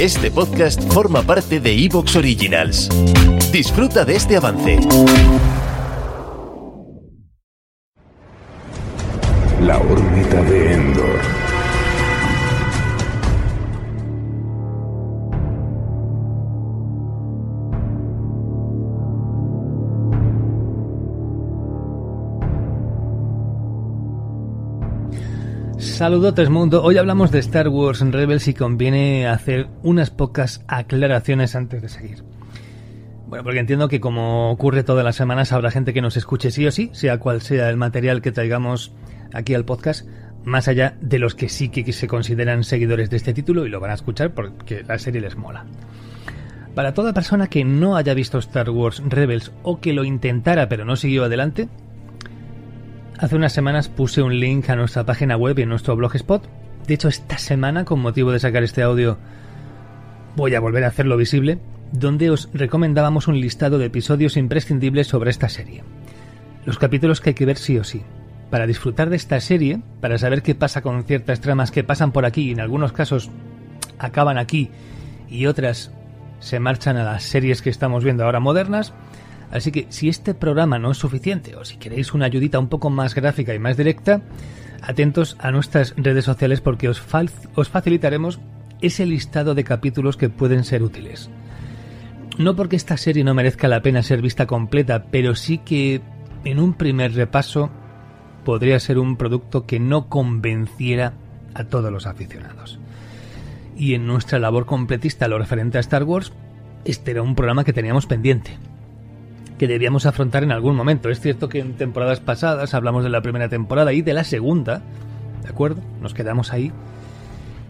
Este podcast forma parte de Evox Originals. Disfruta de este avance. La órbita de. Saludos mundo, hoy hablamos de Star Wars Rebels y conviene hacer unas pocas aclaraciones antes de seguir. Bueno, porque entiendo que como ocurre todas las semanas habrá gente que nos escuche sí o sí, sea cual sea el material que traigamos aquí al podcast, más allá de los que sí que se consideran seguidores de este título y lo van a escuchar porque la serie les mola. Para toda persona que no haya visto Star Wars Rebels o que lo intentara pero no siguió adelante, Hace unas semanas puse un link a nuestra página web y a nuestro blogspot. De hecho, esta semana, con motivo de sacar este audio, voy a volver a hacerlo visible, donde os recomendábamos un listado de episodios imprescindibles sobre esta serie. Los capítulos que hay que ver sí o sí. Para disfrutar de esta serie, para saber qué pasa con ciertas tramas que pasan por aquí y en algunos casos acaban aquí y otras se marchan a las series que estamos viendo ahora modernas, Así que si este programa no es suficiente o si queréis una ayudita un poco más gráfica y más directa, atentos a nuestras redes sociales porque os, os facilitaremos ese listado de capítulos que pueden ser útiles. No porque esta serie no merezca la pena ser vista completa, pero sí que en un primer repaso podría ser un producto que no convenciera a todos los aficionados. Y en nuestra labor completista lo referente a Star Wars, este era un programa que teníamos pendiente que debíamos afrontar en algún momento. Es cierto que en temporadas pasadas hablamos de la primera temporada y de la segunda, ¿de acuerdo? Nos quedamos ahí.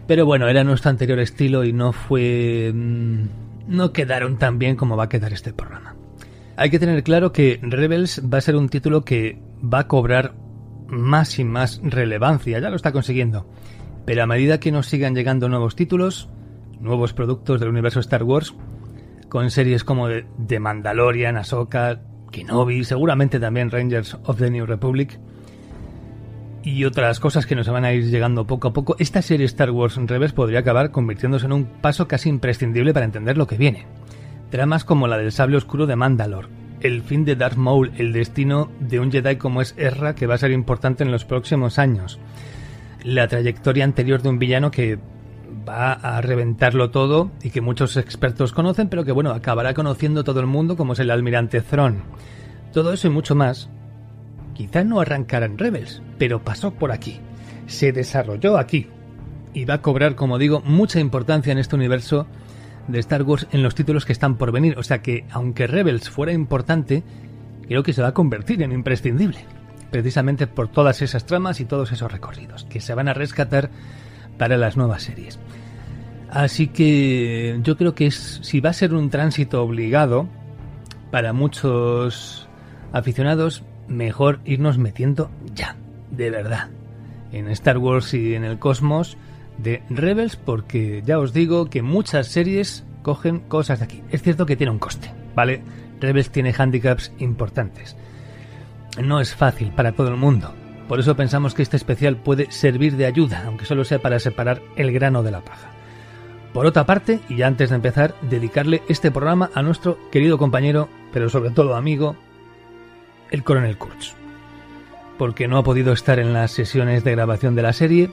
Pero bueno, era nuestro anterior estilo y no fue... Mm, no quedaron tan bien como va a quedar este programa. Hay que tener claro que Rebels va a ser un título que va a cobrar más y más relevancia, ya lo está consiguiendo. Pero a medida que nos sigan llegando nuevos títulos, nuevos productos del universo Star Wars, con series como The Mandalorian, Ahsoka, Kenobi, seguramente también Rangers of the New Republic y otras cosas que nos van a ir llegando poco a poco, esta serie Star Wars Rebels podría acabar convirtiéndose en un paso casi imprescindible para entender lo que viene. Dramas como la del sable oscuro de Mandalore, el fin de Darth Maul, el destino de un Jedi como es Ezra que va a ser importante en los próximos años, la trayectoria anterior de un villano que va a reventarlo todo y que muchos expertos conocen, pero que bueno, acabará conociendo todo el mundo como es el almirante Thrawn. Todo eso y mucho más. Quizá no arrancará en Rebels, pero pasó por aquí. Se desarrolló aquí. Y va a cobrar, como digo, mucha importancia en este universo de Star Wars en los títulos que están por venir. O sea que, aunque Rebels fuera importante, creo que se va a convertir en imprescindible. Precisamente por todas esas tramas y todos esos recorridos que se van a rescatar para las nuevas series. Así que yo creo que es, si va a ser un tránsito obligado para muchos aficionados, mejor irnos metiendo ya, de verdad, en Star Wars y en el cosmos de Rebels, porque ya os digo que muchas series cogen cosas de aquí. Es cierto que tiene un coste, ¿vale? Rebels tiene handicaps importantes. No es fácil para todo el mundo. Por eso pensamos que este especial puede servir de ayuda, aunque solo sea para separar el grano de la paja. Por otra parte, y ya antes de empezar, dedicarle este programa a nuestro querido compañero, pero sobre todo amigo, el coronel Kurtz. Porque no ha podido estar en las sesiones de grabación de la serie,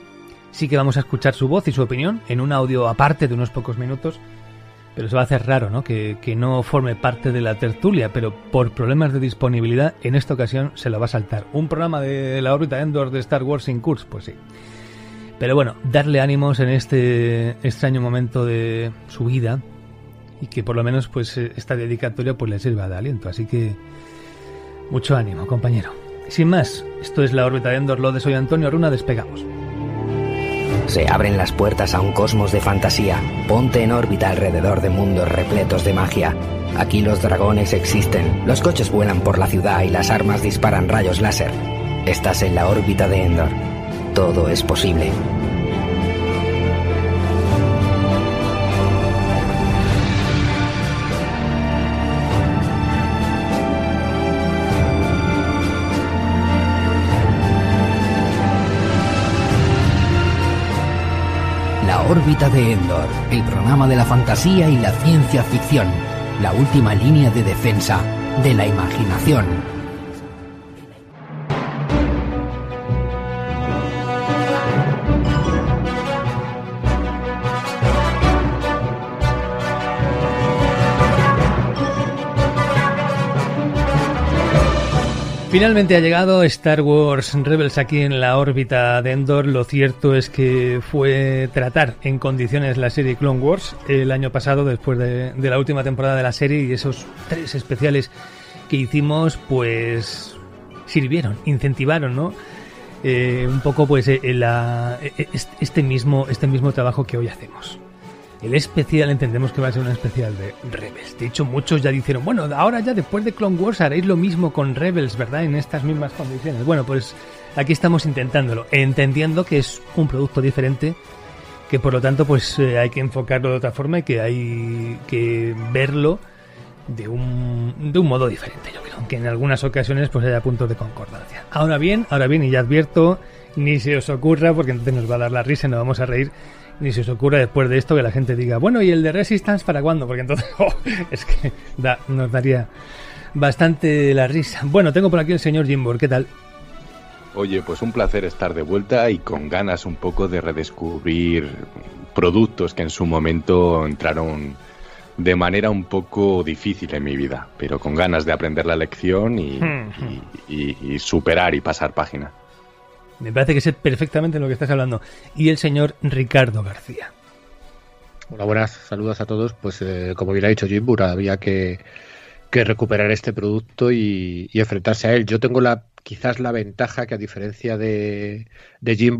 sí que vamos a escuchar su voz y su opinión en un audio aparte de unos pocos minutos pero se va a hacer raro, ¿no? Que, no forme parte de la tertulia, pero por problemas de disponibilidad, en esta ocasión se lo va a saltar. ¿Un programa de la órbita Endor de Star Wars sin Kurz? Pues sí. Pero bueno, darle ánimos en este extraño momento de su vida y que por lo menos pues esta dedicatoria pues le sirva de aliento. Así que mucho ánimo, compañero. Sin más, esto es la órbita de Endor, lo de Soy Antonio Aruna, despegamos. Se abren las puertas a un cosmos de fantasía. Ponte en órbita alrededor de mundos repletos de magia. Aquí los dragones existen, los coches vuelan por la ciudad y las armas disparan rayos láser. Estás en la órbita de Endor. Todo es posible. De Endor, el programa de la fantasía y la ciencia ficción, la última línea de defensa de la imaginación. Finalmente ha llegado Star Wars Rebels aquí en la órbita de Endor. Lo cierto es que fue tratar en condiciones la serie Clone Wars el año pasado, después de, la última temporada de la serie, y esos tres especiales que hicimos, pues sirvieron, incentivaron, ¿no? Eh, un poco, pues, eh, eh, este mismo, este mismo trabajo que hoy hacemos. El especial entendemos que va a ser un especial de Rebels. De hecho, muchos ya dijeron, bueno, ahora ya después de Clone Wars haréis lo mismo con Rebels, ¿verdad? En estas mismas condiciones. Bueno, pues aquí estamos intentándolo, entendiendo que es un producto diferente, que por lo tanto pues eh, hay que enfocarlo de otra forma y que hay que verlo de un, de un modo diferente, yo creo, aunque en algunas ocasiones pues haya puntos de concordancia. Ahora bien, ahora bien, y ya advierto, ni se os ocurra, porque entonces nos va a dar la risa y nos vamos a reír, ni se os ocurra después de esto que la gente diga, bueno, ¿y el de Resistance para cuándo? Porque entonces oh, es que nos daría bastante la risa. Bueno, tengo por aquí el señor Jimbor, ¿qué tal? Oye, pues un placer estar de vuelta y con ganas un poco de redescubrir productos que en su momento entraron de manera un poco difícil en mi vida, pero con ganas de aprender la lección y, y superar y pasar página. Me parece que sé perfectamente lo que estás hablando. Y el señor Ricardo García. Hola, buenas, saludos a todos. Pues eh, como bien ha dicho Jim había que, recuperar este producto y, enfrentarse a él. Yo tengo la quizás la ventaja que a diferencia de, de Jim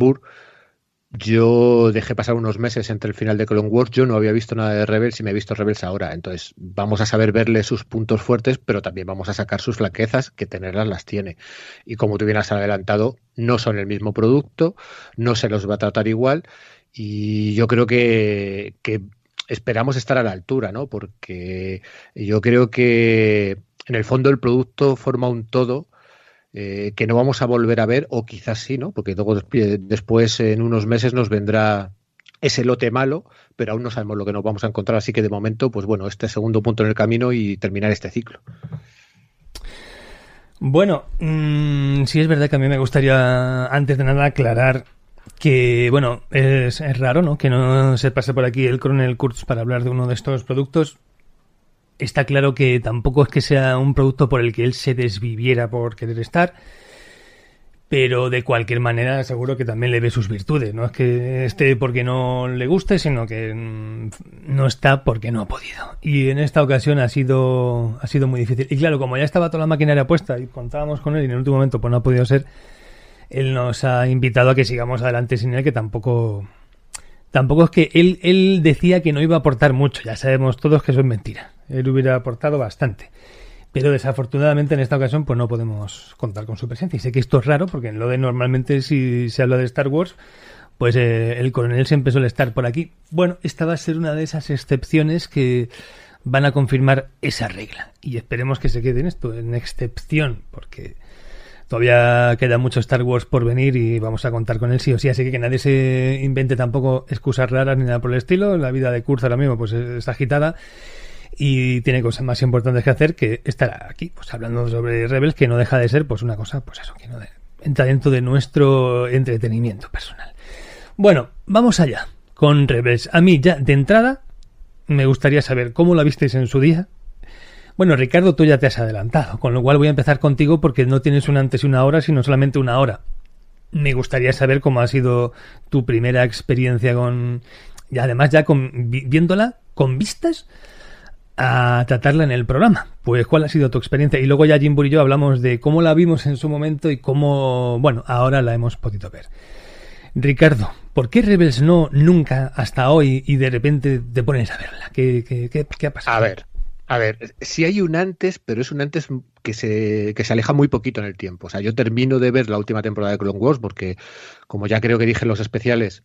yo dejé pasar unos meses entre el final de Clone Wars, yo no había visto nada de Rebels y me he visto Rebels ahora, entonces vamos a saber verle sus puntos fuertes, pero también vamos a sacar sus flaquezas, que tenerlas las tiene. Y como tú bien has adelantado, no son el mismo producto, no se los va a tratar igual y yo creo que, que esperamos estar a la altura, ¿no? Porque yo creo que en el fondo el producto forma un todo eh, que no vamos a volver a ver, o quizás sí, ¿no? Porque luego después, en unos meses, nos vendrá ese lote malo, pero aún no sabemos lo que nos vamos a encontrar. Así que de momento, pues bueno, este segundo punto en el camino y terminar este ciclo. Bueno, mmm, sí es verdad que a mí me gustaría, antes de nada, aclarar que, bueno, es, es, raro, ¿no? Que no se pase por aquí el Coronel Kurtz para hablar de uno de estos productos está claro que tampoco es que sea un producto por el que él se desviviera por querer estar, pero de cualquier manera seguro que también le ve sus virtudes. No es que esté porque no le guste, sino que mm, no está porque no ha podido. Y en esta ocasión ha sido, ha sido muy difícil. Y claro, como ya estaba toda la maquinaria puesta y contábamos con él y en el último momento pues no ha podido ser, él nos ha invitado a que sigamos adelante sin él, que tampoco... Tampoco es que él, él decía que no iba a aportar mucho, ya sabemos todos que eso es mentira él hubiera aportado bastante. Pero desafortunadamente en esta ocasión pues no podemos contar con su presencia. Y sé que esto es raro porque en lo de normalmente si se habla de Star Wars, pues eh, el coronel siempre suele estar por aquí. Bueno, esta va a ser una de esas excepciones que van a confirmar esa regla. Y esperemos que se quede en esto, en excepción, porque todavía queda mucho Star Wars por venir y vamos a contar con él sí o sí. Así que que nadie se invente tampoco excusas raras ni nada por el estilo. La vida de Kurz ahora mismo pues está agitada y tiene cosas más importantes que hacer que estar aquí, pues hablando sobre Rebels, que no deja de ser pues una cosa, pues eso, que no entra dentro de nuestro entretenimiento personal. Bueno, vamos allá con Rebels. A mí ya de entrada me gustaría saber cómo la visteis en su día. Bueno, Ricardo, tú ya te has adelantado, con lo cual voy a empezar contigo porque no tienes una antes y una hora, sino solamente una hora. Me gustaría saber cómo ha sido tu primera experiencia con... Y además ya con, viéndola con vistas a tratarla en el programa. Pues, ¿cuál ha sido tu experiencia? Y luego ya Jim y yo hablamos de cómo la vimos en su momento y cómo, bueno, ahora la hemos podido ver. Ricardo, ¿por qué Rebels no nunca hasta hoy y de repente te pones a verla? ¿Qué, qué, qué, ha pasado? A ver, a ver, si hay un antes, pero es un antes que se, que se aleja muy poquito en el tiempo. O sea, yo termino de ver la última temporada de Clone Wars porque, como ya creo que dije en los especiales,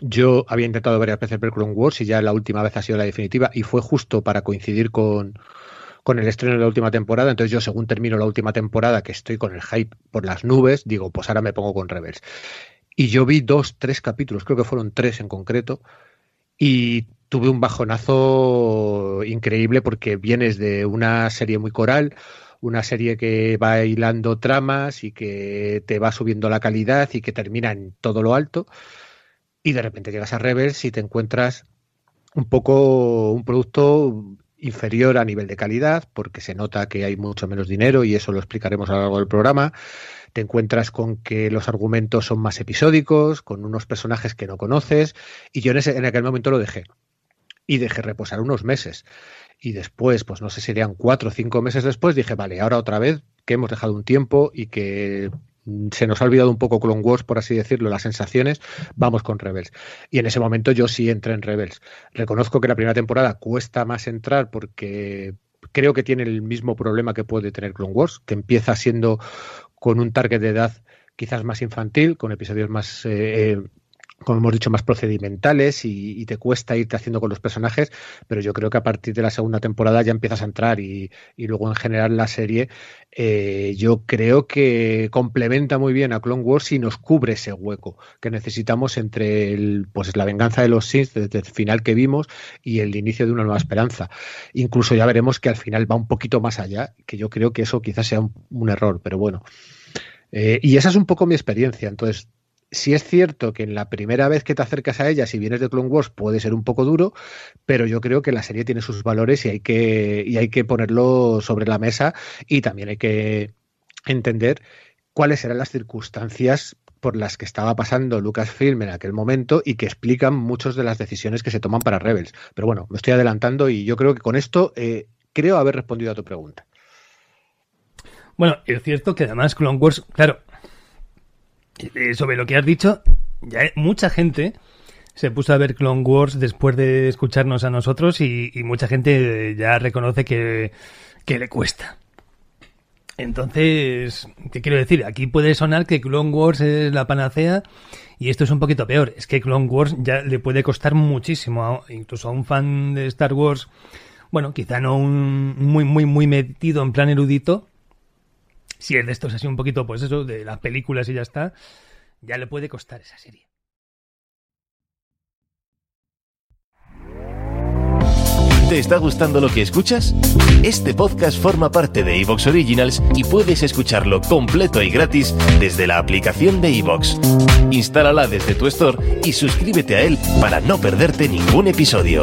yo había intentado varias veces ver Clone Wars y ya la última vez ha sido la definitiva y fue justo para coincidir con, con el estreno de la última temporada. Entonces yo según termino la última temporada, que estoy con el hype por las nubes, digo, pues ahora me pongo con Rebels. Y yo vi dos, tres capítulos, creo que fueron tres en concreto, y tuve un bajonazo increíble porque vienes de una serie muy coral, una serie que va hilando tramas y que te va subiendo la calidad y que termina en todo lo alto. Y de repente llegas a Rebels y te encuentras un poco un producto inferior a nivel de calidad, porque se nota que hay mucho menos dinero y eso lo explicaremos a lo largo del programa. Te encuentras con que los argumentos son más episódicos, con unos personajes que no conoces, y yo en, ese, en aquel momento lo dejé. Y dejé reposar unos meses. Y después, pues no sé, serían cuatro o cinco meses después, dije, vale, ahora otra vez que hemos dejado un tiempo y que se nos ha olvidado un poco Clone Wars, por así decirlo, las sensaciones, vamos con Rebels. Y en ese momento yo sí entré en Rebels. Reconozco que la primera temporada cuesta más entrar porque creo que tiene el mismo problema que puede tener Clone Wars, que empieza siendo con un target de edad quizás más infantil, con episodios más eh, eh como hemos dicho, más procedimentales y, te cuesta irte haciendo con los personajes, pero yo creo que a partir de la segunda temporada ya empiezas a entrar y, luego en general la serie eh, yo creo que complementa muy bien a Clone Wars y nos cubre ese hueco que necesitamos entre el, pues la venganza de los Sith desde el final que vimos y el inicio de una nueva esperanza. Incluso ya veremos que al final va un poquito más allá, que yo creo que eso quizás sea un, error, pero bueno. Eh, y esa es un poco mi experiencia. Entonces, si es cierto que en la primera vez que te acercas a ella, si vienes de Clone Wars, puede ser un poco duro, pero yo creo que la serie tiene sus valores y hay que, y hay que ponerlo sobre la mesa y también hay que entender cuáles eran las circunstancias por las que estaba pasando Lucasfilm en aquel momento y que explican muchas de las decisiones que se toman para Rebels. Pero bueno, me estoy adelantando y yo creo que con esto eh, creo haber respondido a tu pregunta. Bueno, es cierto que además Clone Wars, claro, eh, sobre lo que has dicho, ya mucha gente se puso a ver Clone Wars después de escucharnos a nosotros y, mucha gente ya reconoce que, le cuesta. Entonces, ¿qué quiero decir? Aquí puede sonar que Clone Wars es la panacea y esto es un poquito peor. Es que Clone Wars ya le puede costar muchísimo, incluso a un fan de Star Wars, bueno, quizá no un muy, muy, muy metido en plan erudito, si es de estos así un poquito, pues eso, de las películas y ya está, ya le puede costar esa serie. ¿Te está gustando lo que escuchas? Este podcast forma parte de Evox Originals y puedes escucharlo completo y gratis desde la aplicación de Evox. Instálala desde tu store y suscríbete a él para no perderte ningún episodio.